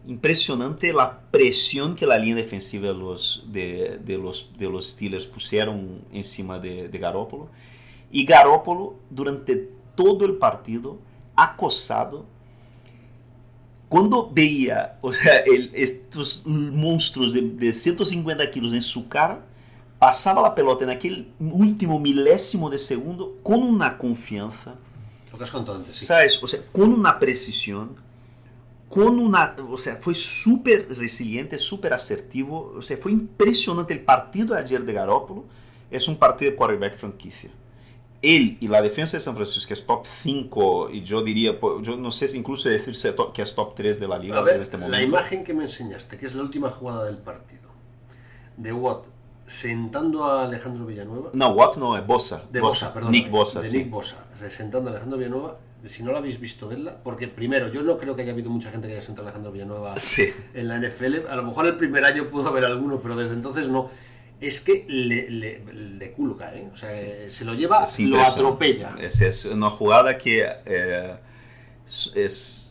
Impresionante la presión que la línea defensiva de los, de, de los, de los Steelers pusieron encima de, de Garoppolo. Y Garoppolo, durante todo el partido, acosado, cuando veía o sea, el- estos monstruos de, de 150 kilos en su cara, pasaba la pelota en aquel último milésimo de segundo con una confianza, Lo que has contado antes, sí. ¿sabes? O sea, con una precisión, con una, o sea, fue súper resiliente, súper asertivo, o sea, fue impresionante el partido de ayer de Garoppolo, es un partido de quarterback franquicia. Él y la defensa de San Francisco, que es top 5, y yo diría, yo no sé si incluso decirse que es top 3 de la liga ver, en este momento. la imagen que me enseñaste, que es la última jugada del partido, de Watt sentando a Alejandro Villanueva, No, Watt no, es Bosa. de Bosa, perdón, Nick Bosa, de sí. Nick Bosa, sentando a Alejandro Villanueva, si no la habéis visto, vedla, porque primero, yo no creo que haya habido mucha gente que haya sentado a Alejandro Villanueva Sí. en la NFL, a lo mejor el primer año pudo haber alguno, pero desde entonces no. Es que le, le, le culca, ¿eh? O sea, se lo lleva, Es lo atropella. Es, es una jugada que eh, es, es-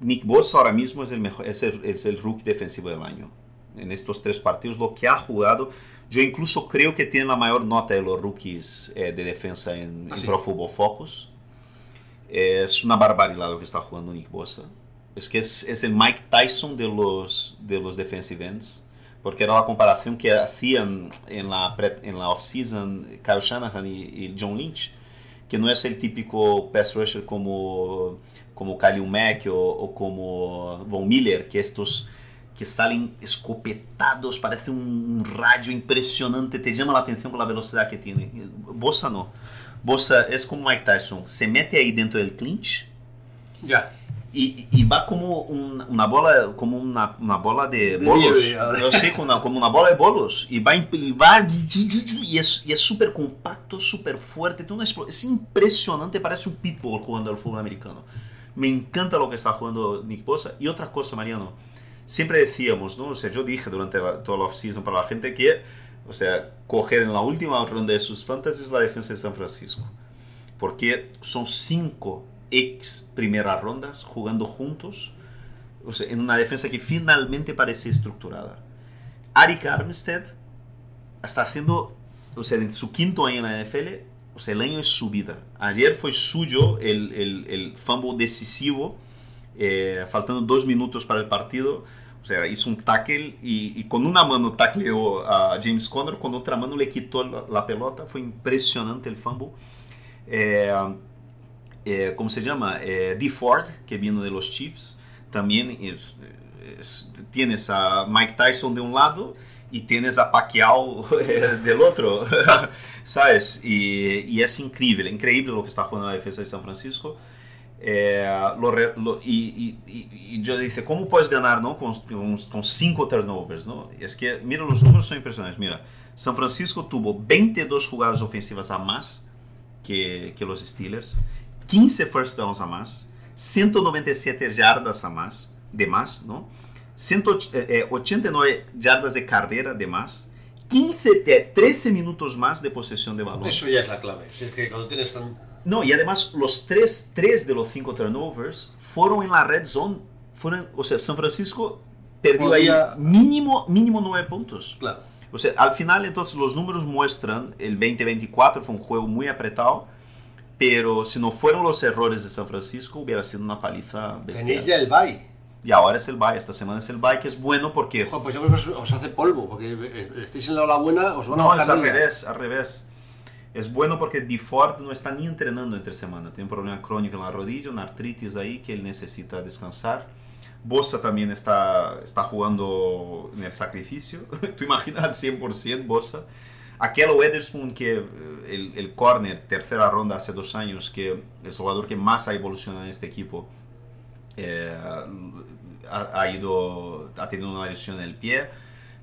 Nick Bosa ahora mismo es el, mejor, es, el, es el rookie defensivo del año. En estos tres partidos, lo que ha jugado, yo incluso creo que tiene la mayor nota de los rookies eh, de defensa en, ¿Ah, en sí? Pro Football Focus. Es una barbaridad lo que está jugando Nick Bosa. Es que es, es el Mike Tyson de los, de los defensive ends. Porque era la comparación que hacían en la, pre- en la off-season Kyle Shanahan y, y John Lynch. Que no es el típico pass rusher como, como Khalil Mack o, o como Von Miller, que estos que salen escopetados, parece un rayo impresionante, te llama la atención por la velocidad que tiene. Bosa no. Bosa es como Mike Tyson, se mete ahí dentro del clinch Ya. Y, y va como una bola como una, una bola de, bolos. nieve, yo sé como una, como una bola de bolos. Y va imp- y va y es y es súper compacto súper fuerte tiene una explo- es impresionante parece un pitbull jugando al fútbol americano. Me encanta lo que está jugando Nick Bosa. Y otra cosa Mariano siempre decíamos no? O sea yo dije durante la- toda la offseason para la gente que o sea coger en la última ronda de sus fantasies la defensa de San Francisco. Porque son cinco ex primeras rondas jugando juntos o sea, en una defensa que finalmente parece estructurada. Arik Armstead está haciendo, o sea, en su quinto año en la NFL, o sea, el año es su vida. Ayer fue suyo el, el, el fumble decisivo, eh, faltando dos minutos para el partido. O sea, hizo un tackle y, y, con una mano tacleó a James Conner, con otra mano le quitó la, la pelota. Fue impresionante el fumble. Eh, eh, ¿Cómo se llama? Eh, D. Ford, que vino de los Chiefs, también es, es, tienes a Mike Tyson de un lado y tienes a Pacquiao del otro, ¿sabes? Y, y, es increíble, increíble lo que está jugando la defensa de San Francisco. Eh, lo, lo, y, y, y, yo dice, ¿cómo puedes ganar ¿no? con, con, con, cinco turnovers? ¿no? Es que, mira, los números son impresionantes. Mira, San Francisco tuvo 22 jugadas ofensivas a más que, que los Steelers, 15 first downs a más, 197 yardas a más, de más, ¿no? 189 yardas de carrera de más, 15, 13 minutos más de posesión de balón. Eso ya es la clave. Si es que cuando tienes tan... No, y además los 3, 3 de los 5 turnovers fueron en la red zone. Fueron, o sea, San Francisco perdió Podía... ahí mínimo, mínimo 9 puntos. Claro. O sea, al final entonces los números muestran, el 2024 fue un juego muy apretado, pero si no fueron los errores de San Francisco, hubiera sido una paliza bestial. Tenéis ya el bye. Y ahora es el bye, esta semana es el bye, que es bueno porque... Ojo, pues yo creo que os hace polvo, porque estéis en la ola buena, os van no, a. No, es al revés, al revés. Es bueno porque DeFord no está ni entrenando entre semana. Tiene un problema crónico en la rodilla, una artritis ahí que él necesita descansar. Bosa también está, está jugando en el sacrificio. Tú imaginas al 100% Bosa. Aquel Weatherspoon, que el, el corner, tercera ronda hace dos años, que es el jugador que más ha evolucionado en este equipo, eh, ha, ha, ido, ha tenido una lesión en el pie.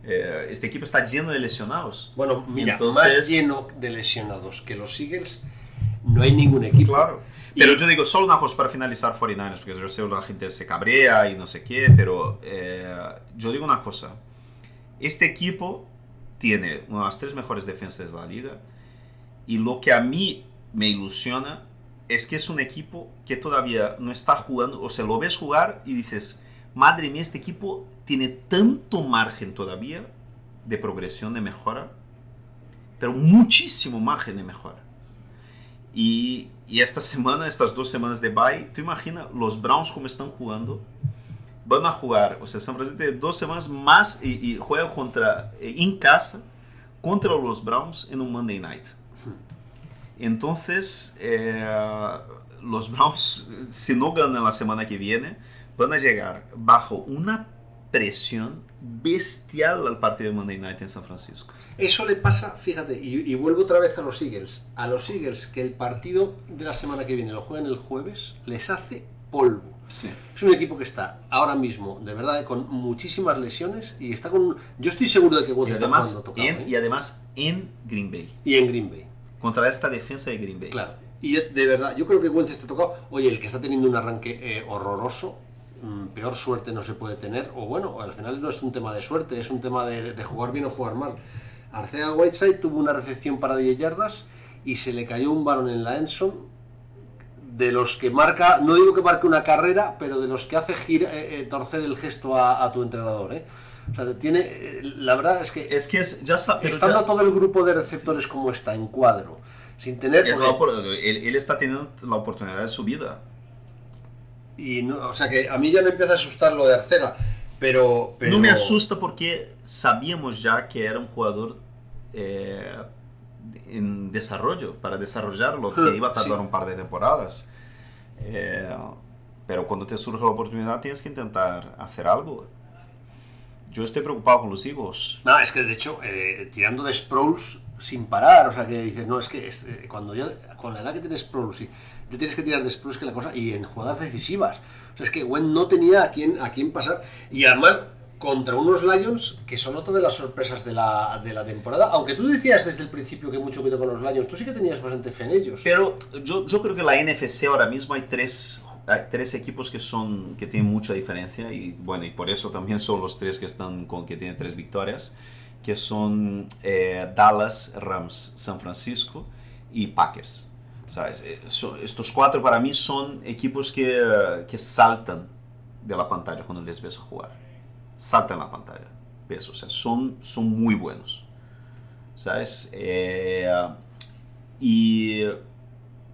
Eh, este equipo está lleno de lesionados. Bueno, mira, Entonces, más lleno de lesionados que los Eagles, no hay ningún equipo. Claro. Pero yo digo, solo una cosa para finalizar 49ers, porque yo sé que la gente se cabrea y no sé qué, pero eh, yo digo una cosa. Este equipo tiene una de las tres mejores defensas de la liga. Y lo que a mí me ilusiona es que es un equipo que todavía no está jugando, o sea, lo ves jugar y dices, madre mía, este equipo tiene tanto margen todavía de progresión, de mejora, pero muchísimo margen de mejora. Y, y esta semana, estas dos semanas de bye, tú imaginas los Browns como están jugando, van a jugar, o sea, San Francisco tiene dos semanas más y, y juega contra, en casa contra los Browns en un Monday Night. Entonces, eh, los Browns, si no ganan la semana que viene, van a llegar bajo una presión bestial al partido de Monday Night en San Francisco. Eso le pasa, fíjate, y, y, vuelvo otra vez a los Eagles. A los Eagles que el partido de la semana que viene lo juegan el jueves, les hace polvo. Sí. Es un equipo que está ahora mismo, de verdad, con muchísimas lesiones y está con... Yo estoy seguro de que además, está tocado, en, ¿eh? Y además en Green Bay. Y en Green Bay. Contra esta defensa de Green Bay. Claro. Y de verdad, yo creo que Wentz está tocado. Oye, el que está teniendo un arranque eh, horroroso, mmm, peor suerte no se puede tener. O bueno, al final no es un tema de suerte, es un tema de, de jugar bien o jugar mal. Arcega Whiteside tuvo una recepción para 10 yardas y se le cayó un balón en la Enson de los que marca, no digo que marque una carrera, pero de los que hace gira, eh, eh, torcer el gesto a, a tu entrenador. ¿eh? O sea, tiene, eh, la verdad es que, es que es, ya está, estando ya, todo el grupo de receptores sí. como está, en cuadro, sin tener... Es porque... él, él, está teniendo la oportunidad de su vida. Y no, o sea que a mí ya me empieza a asustar lo de Arcega, pero, pero... No me asusta porque sabíamos ya que era un jugador... En desarrollo, para desarrollarlo, que iba a tardar sí. un par de temporadas. Eh, pero cuando te surge la oportunidad tienes que intentar hacer algo. Yo estoy preocupado con los hijos. No, es que de hecho, eh, tirando de Sproles sin parar, o sea, que dices, no, es que es, eh, cuando ya, con la edad que tienes Sproles, sí, te tienes que tirar de Sproles que la cosa, y en jugadas decisivas. O sea, es que Gwen no tenía a quién, a quién pasar, y además contra unos Lions que son otra de las sorpresas de la, de la temporada. Aunque tú decías desde el principio que mucho cuidado con los Lions, tú sí que tenías bastante fe en ellos. Pero yo, yo creo que la NFC ahora mismo hay tres, hay tres equipos que son que tienen mucha diferencia y bueno, y por eso también son los tres que están con que tienen tres victorias, que son eh, Dallas, Rams, San Francisco y Packers. ¿Sabes? Eh, estos cuatro para mí son equipos que, que saltan de la pantalla cuando les ves jugar salta en la pantalla. ¿Ves? O sea, son, son muy buenos. ¿Sabes? Eh, Y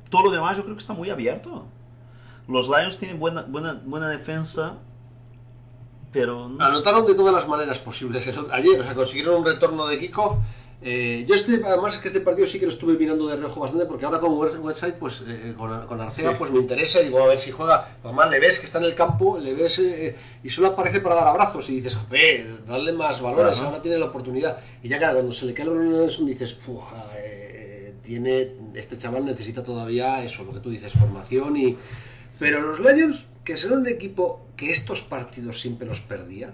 todo lo demás yo creo que está muy abierto. Los Lions tienen buena, buena, buena defensa, pero... no. Anotaron de todas las maneras posibles ayer, o sea, consiguieron un retorno de kickoff. Eh, yo este, además es que este partido sí que lo estuve mirando de reojo bastante porque ahora West- Westside, pues eh, con, con Arcea, Sí. pues me interesa y digo a ver si juega. Además le ves que está en el campo, le ves eh, y solo aparece para dar abrazos y dices, joder, darle más valores, ahora tiene la oportunidad. Y ya claro, cuando se le cae el balón dices, "Puf, eh, tiene, este chaval necesita todavía eso, lo que tú dices, formación y... Pero los Lions, que son un equipo que estos partidos siempre los perdía,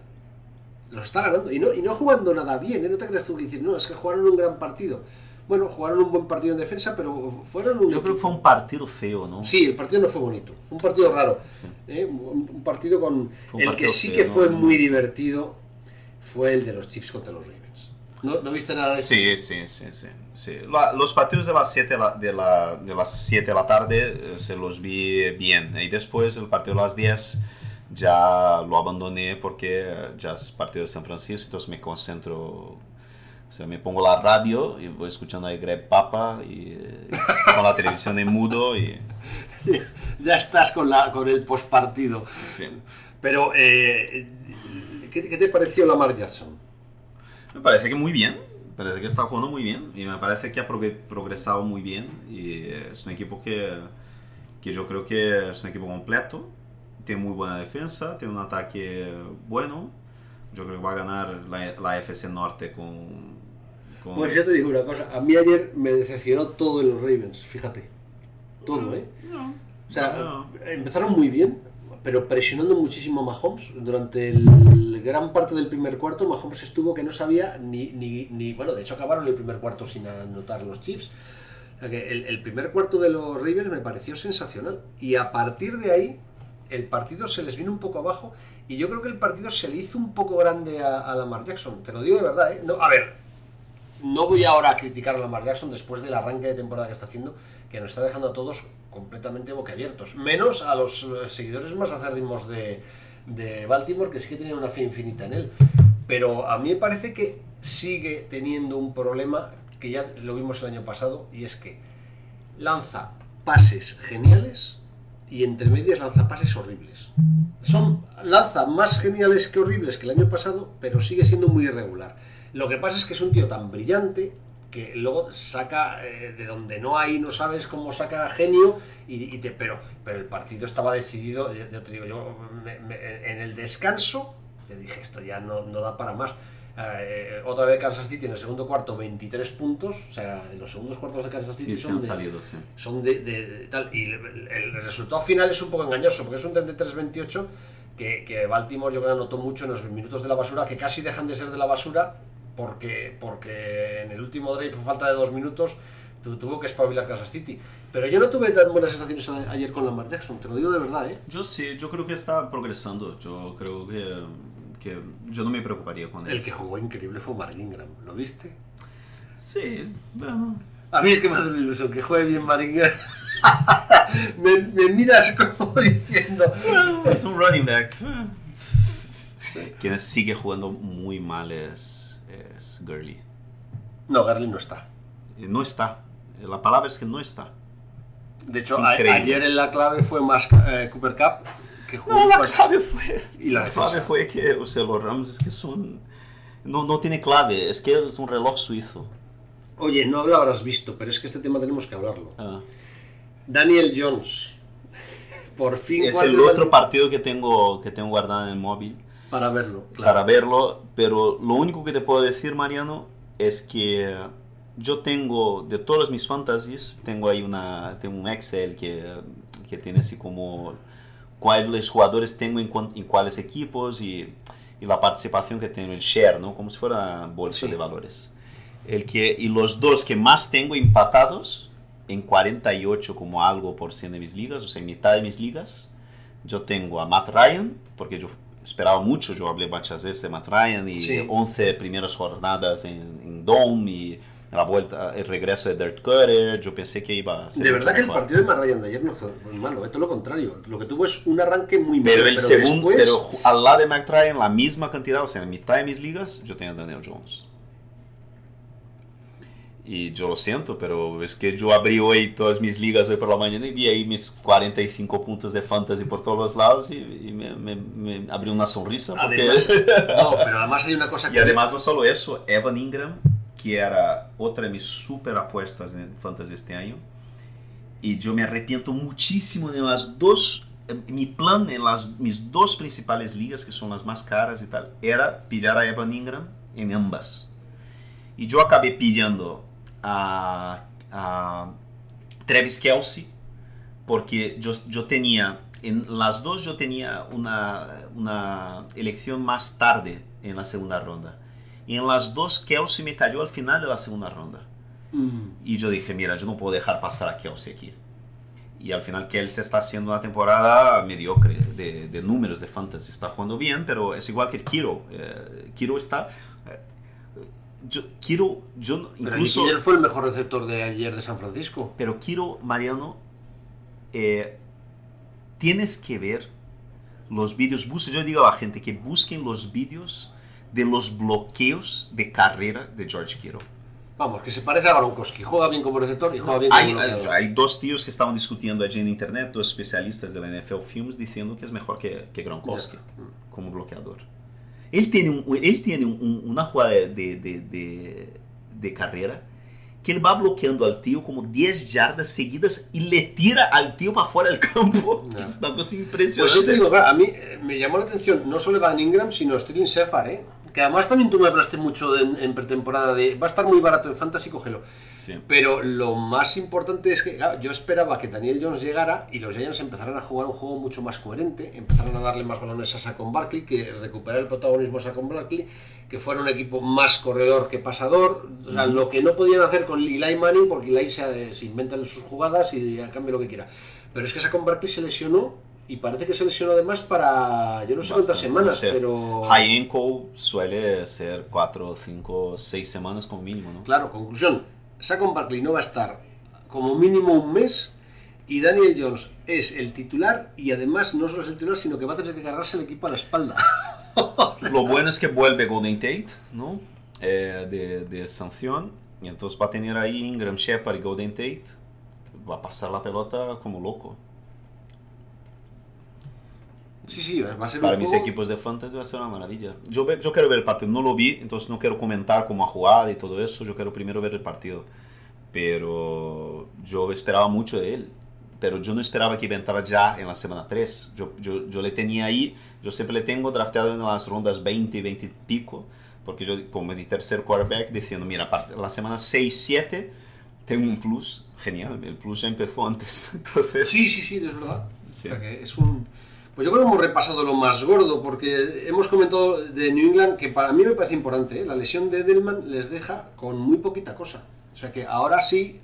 lo está ganando. Y no, y no jugando nada bien, ¿eh? No te creas tú que decir, no, es que jugaron un gran partido. Bueno, jugaron un buen partido en defensa, pero fueron un. Yo creo que fue un partido feo, ¿no? Sí, el partido no fue bonito. Fue un partido raro. ¿eh? Un, un partido con. Un el que sí feo, que ¿no? fue muy divertido fue el de los Chiefs contra los Ravens. ¿No, no viste nada de esto? Sí, sí, sí, sí. sí. La- los partidos de las 7 de, la- de, la- de las 7 de la tarde eh, se los vi bien. Y después el partido de las 10 ya lo abandoné porque ya es partido de San Francisco, entonces me concentro. O sea, me pongo la radio y voy escuchando a Greg Papa y con la televisión en mudo y... ya estás con, la, con el postpartido. Sí. Pero, eh, ¿qué, qué te pareció Lamar Jackson? Me parece que muy bien, me parece que está jugando muy bien y me parece que ha progre- progresado muy bien y es un equipo que, que yo creo que es un equipo completo, tiene muy buena defensa, tiene un ataque bueno, yo creo que va a ganar la, la FC Norte con... con- Pues yo te digo una cosa, a mí ayer me decepcionó todo en los Ravens, fíjate. Todo, ¿eh? No, O sea, no. empezaron muy bien, pero presionando muchísimo a Mahomes. Durante el gran parte del primer cuarto, Mahomes estuvo que no sabía ni, ni, ni- bueno, de hecho acabaron el primer cuarto sin anotar los Chiefs. O sea que el, el primer cuarto de los Ravens me pareció sensacional. Y a partir de ahí, el partido se les vino un poco abajo. Y yo creo que el partido se le hizo un poco grande a, a Lamar Jackson. Te lo digo de verdad, ¿eh? No, a ver, no voy ahora a criticar a Lamar Jackson después del arranque de temporada que está haciendo, que nos está dejando a todos completamente boquiabiertos. Menos a los eh, seguidores más acérrimos de, de Baltimore, que sí que tenían una fe infinita en él. Pero a mí me parece que sigue teniendo un problema que ya lo vimos el año pasado, y es que lanza pases geniales y entre medias lanza pases horribles. Son lanza más geniales que horribles que el año pasado, pero sigue siendo muy irregular. Lo que pasa es que es un tío tan brillante que luego saca eh, de donde no hay, no sabes cómo saca genio, y, te, pero, pero el partido estaba decidido, yo, te digo, yo me- en el descanso, le dije, esto ya no, no da para más. Eh, otra vez Kansas City en el segundo cuarto 23 puntos, o sea, en los segundos cuartos de Kansas City Sí, se son han de- salido, sí. son de, de- de tal. Y el, el resultado final es un poco engañoso, porque es un 33-28 que, que Baltimore yo creo que anotó mucho en los minutos de la basura, que casi dejan de ser de la basura, porque, porque en el último drive, fue falta de dos minutos, tu- tuvo que espabilar Kansas City. Pero yo no tuve tan buenas sensaciones a- ayer con Lamar Jackson, te lo digo de verdad, ¿eh? Yo sí, yo creo que está progresando, yo creo que, que yo no me preocuparía con él. El que jugó increíble fue Mark Ingram, ¿lo viste? Sí, bueno... A mí es que me hace ilusión que juegue bien Mark Ingram. me, me miras como diciendo... Es un running back. Quien sigue jugando muy mal es, es Gurley. No, Garley no está. Eh, No está. La palabra es que no está. De hecho, a- ayer en la clave fue más eh, Cooper Cup que jugó. No, la clave fue. Y la la clave fue que, o sea, los Rams es que son. No, no tiene clave, es que es un reloj suizo. Oye, no lo habrás visto, pero es que este tema tenemos que hablarlo. Ah. Daniel Jones. Por fin Es el otro partido que tengo, que tengo guardado en el móvil Para verlo, claro. para verlo, pero lo único que te puedo decir, Mariano, es que yo tengo, de todas mis fantasies, tengo ahí una, tengo un Excel que, que tiene así como cuáles jugadores tengo en, cuan- en cuáles equipos y, y la participación que tengo, el share, ¿no? Como si fuera bolsa Sí. de valores. El que, y los dos que más tengo empatados en 48 como algo por cien de mis ligas, o sea, en mitad de mis ligas, yo tengo a Matt Ryan, porque yo esperaba mucho, yo hablé muchas veces de Matt Ryan y Sí. 11 primeras jornadas en, en Dome y la vuelta, el regreso de Dirt Cutter, yo pensé que iba a ser De verdad que el partido de Matt Ryan de ayer no fue muy malo, eh, todo lo contrario. Lo que tuvo es un arranque muy malo. Pero el segundo, después- pero al lado de Matt Ryan, la misma cantidad, o sea, en mitad de mis ligas, yo tengo a Daniel Jones. Y yo lo siento, pero es que yo abrí hoy todas mis ligas hoy por la mañana y vi ahí mis 45 puntos de fantasy por todos los lados y, y me, me, me abrió una sonrisa. Porque... Además, no, pero además hay una cosa y que... además no solo eso, Evan Ingram, que era otra de mis super apuestas en fantasy este año, y yo me arrepiento muchísimo de las dos mi plan en las mis dos principales ligas, que son las más caras y tal, era pillar a Evan Ingram en ambas. Y yo acabé pillando a, a Travis Kelsey, porque yo, yo tenía, en las dos yo tenía una, una elección más tarde en la segunda ronda. Y en las dos Kelsey me cayó al final de la segunda ronda. Mm. Y yo dije, mira, yo no puedo dejar pasar a Kelsey aquí. Y al final Kelsey está haciendo una temporada mediocre de, de números de fantasy. Está jugando bien, pero es igual que Kiro. Eh, Kiro está... eh, yo, Kiro, yo Pero incluso... Fue el mejor receptor de ayer de San Francisco. Pero quiero, Mariano, eh, tienes que ver los vídeos. Yo digo a la gente que busquen los vídeos de los bloqueos de carrera de George Kittle. Vamos, que se parece a Gronkowski. Juega bien como receptor y juega bien como Hay, bloqueador. hay dos tíos que estaban discutiendo allí en internet, dos especialistas de la NFL Films, diciendo que es mejor que, que Gronkowski como bloqueador. Él tiene, un- él tiene un- una jugada de, de- de- de carrera que él va bloqueando al tío como 10 yardas seguidas y le tira al tío para fuera del campo. Ya. Es una cosa Pues yo impresionante. te digo, claro, a mí eh, me llamó la atención no solo Van Ingram, sino Sterling Shepard, ¿eh? Que además también tú me hablaste mucho en, en pretemporada de va a estar muy barato en Fantasy, cógelo. Sí. Pero lo más importante es que claro, yo esperaba que Daniel Jones llegara y los Giants empezaran a jugar un juego mucho más coherente, empezaran a darle más balones a Saquon Barkley, que recuperar el protagonismo a Saquon Barkley, que fuera un equipo más corredor que pasador, o sea, lo que no podían hacer con Eli Manning, porque Eli se, se inventa sus jugadas y a cambio lo que quiera. Pero es que Saquon Barkley se lesionó y parece que se lesionó además para yo no sé cuántas semanas, sí. pero... High ankle suele ser 4, 5, 6 semanas como mínimo, ¿no? Claro, conclusión. Saquon Barkley no va a estar como mínimo un mes y Daniel Jones es el titular y además no solo es el titular, sino que va a tener que cargarse el equipo a la espalda. Lo bueno es que vuelve Golden Tate, ¿no? Eh, de, de sanción. Y entonces va a tener ahí Ingram Shepard y Golden Tate. Va a pasar la pelota como loco. Sí, sí, va a ser Para un mis juego- equipos de fantasy va a ser una maravilla. Yo, ve- yo quiero ver el partido. No lo vi, entonces no quiero comentar cómo ha jugado y todo eso. Yo quiero primero ver el partido. Pero yo esperaba mucho de él. Pero yo no esperaba que iba a entrar ya en la semana 3. Yo, yo, yo le tenía ahí, yo siempre le tengo drafteado en las rondas 20, 20 y pico. Porque yo, como mi tercer quarterback, diciendo, mira, la semana 6, 7, tengo un plus genial. El plus ya empezó antes. Entonces, Sí, sí, sí, es verdad. Sí. O sea que es un... Pues yo creo que hemos repasado lo más gordo, porque hemos comentado de New England que para mí me parece importante. ¿eh? La lesión de Edelman les deja con muy poquita cosa. O sea que ahora sí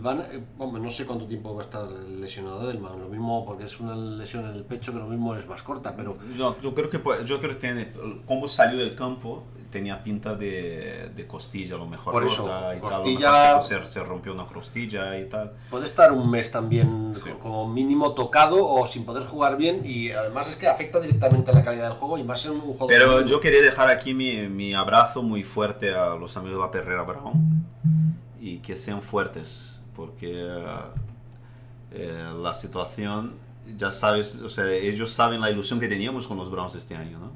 van, eh, hombre, no sé cuánto tiempo va a estar lesionado Edelman. Lo mismo porque es una lesión en el pecho que lo mismo es más corta, pero Yo, yo creo que puede- yo creo que tiene como salió del campo tenía pinta de, de costilla a lo mejor Por eso, tal, costilla- mejor se, rompió una costilla y tal puede estar un mes también Sí. como mínimo tocado o sin poder jugar bien y además es que afecta directamente a la calidad del juego y más en un juego pero yo quería dejar aquí mi, mi abrazo muy fuerte a los amigos de la Perrera Brown y que sean fuertes porque eh, la situación ya sabes o sea ellos saben la ilusión que teníamos con los Browns este año ¿no?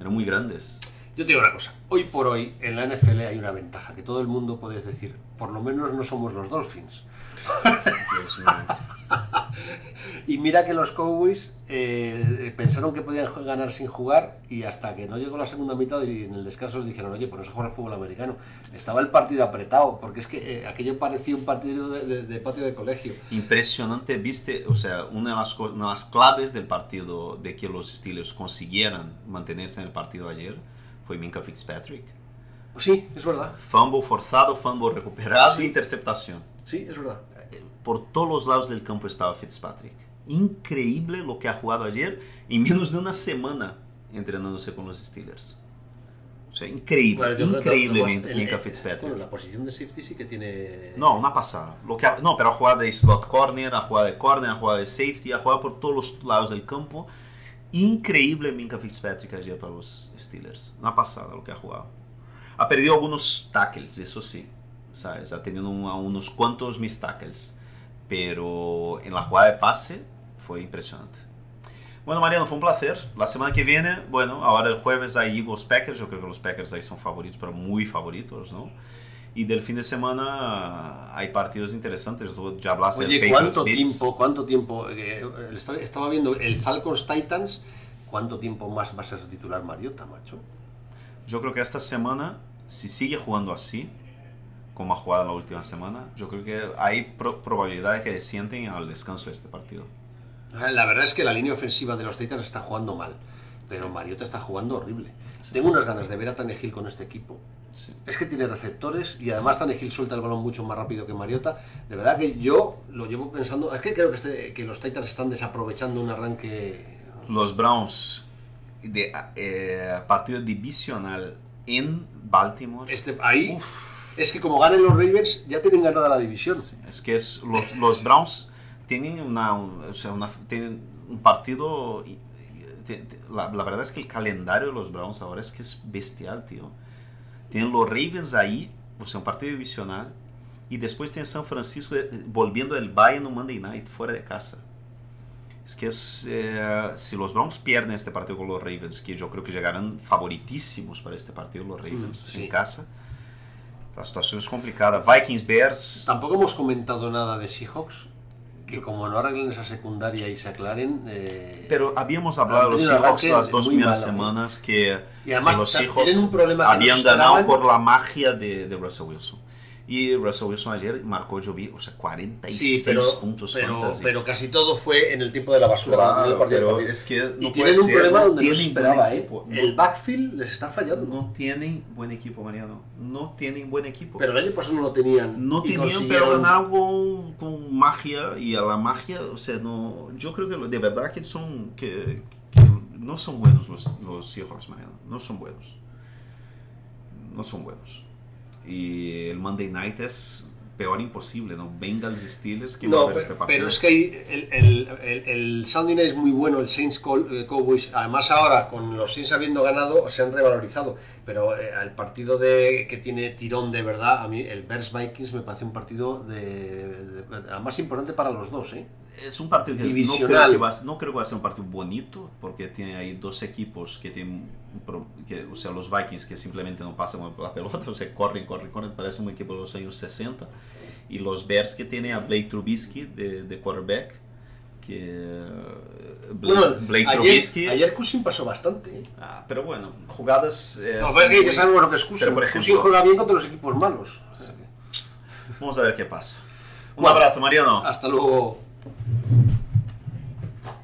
eran muy grandes Yo te digo una cosa, hoy por hoy en la NFL hay una ventaja, que todo el mundo puede decir, por lo menos no somos los Dolphins. Y mira que los Cowboys eh, pensaron que podían ganar sin jugar y hasta que no llegó la segunda mitad y en el descanso les dijeron, oye, pues no se juega el fútbol americano. Estaba el partido apretado, porque es que eh, aquello parecía un partido de, de- de patio de colegio. impresionante, viste, o sea, una de, las, una de las claves del partido de que los Steelers consiguieran mantenerse en el partido ayer fue Minka Fitzpatrick. Sí, es verdad. Fumble forzado, fumble recuperado, interceptación. Sí, es verdad. Eh, Por todos los lados del campo estaba Fitzpatrick. Increíble lo que ha jugado ayer en menos de una semana entrenándose con los Steelers. O sea, increíble, Bueno, que increíble el- Minka eh, Fitzpatrick. Bueno, la posición de safety sí que tiene... No, una pasada. Lo que ha- no, pero ha jugado de slot corner, ha jugado de corner, ha jugado de safety, ha jugado por todos los lados del campo. Increíble Minka Fitzpatrick ayer para los Steelers. Una pasada lo que ha jugado. Ha algunos tackles, eso sí. ¿sabes? Ha a unos cuantos mis tackles, pero la jugada de pase fue impresionante. Bueno, Mariano, fue un placer. La semana que viene, bueno, ahora el jueves hay Eagles Packers. Yo creo que los Packers ahí son favoritos, pero muy favoritos, ¿no? Y del fin de semana hay partidos interesantes. Tú ya hablaste Oye, del ¿cuánto tiempo, cuánto tiempo? eh, eh, estaba- viendo el Falcons Titans. ¿Cuánto tiempo más vas a ser titular Mariota, macho? Yo creo que esta semana, si sigue jugando así, como ha jugado la última semana, yo creo que hay pro- probabilidad de que le sienten al descanso de este partido. La verdad es que la línea ofensiva de los Titans está jugando mal, pero Mariota está jugando horrible. Tengo unas ganas de ver a Tannehill con este equipo. Sí. Es que tiene receptores y además Tannehill suelta el balón mucho más rápido que Mariota. De verdad que yo lo llevo pensando. Es que creo que, este- que los Titans están desaprovechando un arranque. Los Browns de eh, partido divisional en Baltimore. Este, ahí Uf. es que como ganen los Ravens ya tienen ganada la división. Es que es, los, los Browns tienen, una, un, o sea, una- tienen un partido... La, la verdad es que el calendario de los Browns ahora es que es bestial, tío. Tienen los Ravens ahí, o sea, un partido divisional. Y después tienen San Francisco eh, volviendo el Bayern en Monday Night, fuera de casa. Es que es, eh, si los Browns pierden este partido con los Ravens, que yo creo que llegarán favoritísimos para este partido los Ravens Mm, sí. en casa, la situación es complicada. Vikings, Bears, Tampoco hemos comentado nada de Seahawks, que como no arreglen esa secundaria y se aclaren. eh, Pero habíamos hablado de los Seahawks las dos primeras ¿eh? semanas que, Y además que los Seahawks no habían ganado por la magia de, de Russell Wilson. Y Russell Wilson ayer marcó, yo vi, o sea, 46 Sí, pero, puntos pero, fantasy. pero casi todo fue en el tiempo de la basura. Claro, partido. pero es que no y tienen un ser, problema no donde no se esperaba, ¿eh? no. El backfield les está fallando. No tienen buen equipo, Mariano. No tienen buen equipo. Pero el año pasado no lo tenían. no tenían, pero consiguieron- ganaron con, con magia y a la magia, o sea, no, yo creo que de verdad que son, que, que no son buenos los, los Seahawks, Mariano, no son buenos, no son buenos. Y el Monday Night es peor imposible, ¿no? Bengals y Steelers que va a No, ver este partido. pero es que el, el, el, el Sunday Night es muy bueno, el Saints eh, Cowboys. Además, ahora con los Saints habiendo ganado, se han revalorizado. Pero eh, el partido de, que tiene tirón de verdad, a mí el Bears Vikings me parece un partido de, de- además importante para los dos. ¿eh? Es un partido que no creo Divisional. que, va, no creo que va a ser un partido bonito, porque tiene ahí dos equipos que tienen, que, o sea, los Vikings que simplemente no pasan la pelota, o sea, corren, corren, corren, parece un equipo de los años 60, y los Bears que tienen a Blake Trubisky de, de quarterback, que eh, Blake, Bueno, Blake ayer, Trubisky, ayer Cousin pasó bastante. ¿eh? ah, pero bueno, jugadas... eh, No, son pero es que ya sabemos lo que es pero por ejemplo- juega bien contra los equipos malos. Vamos a ver qué pasa. Un Bueno. abrazo, Mariano. Hasta luego.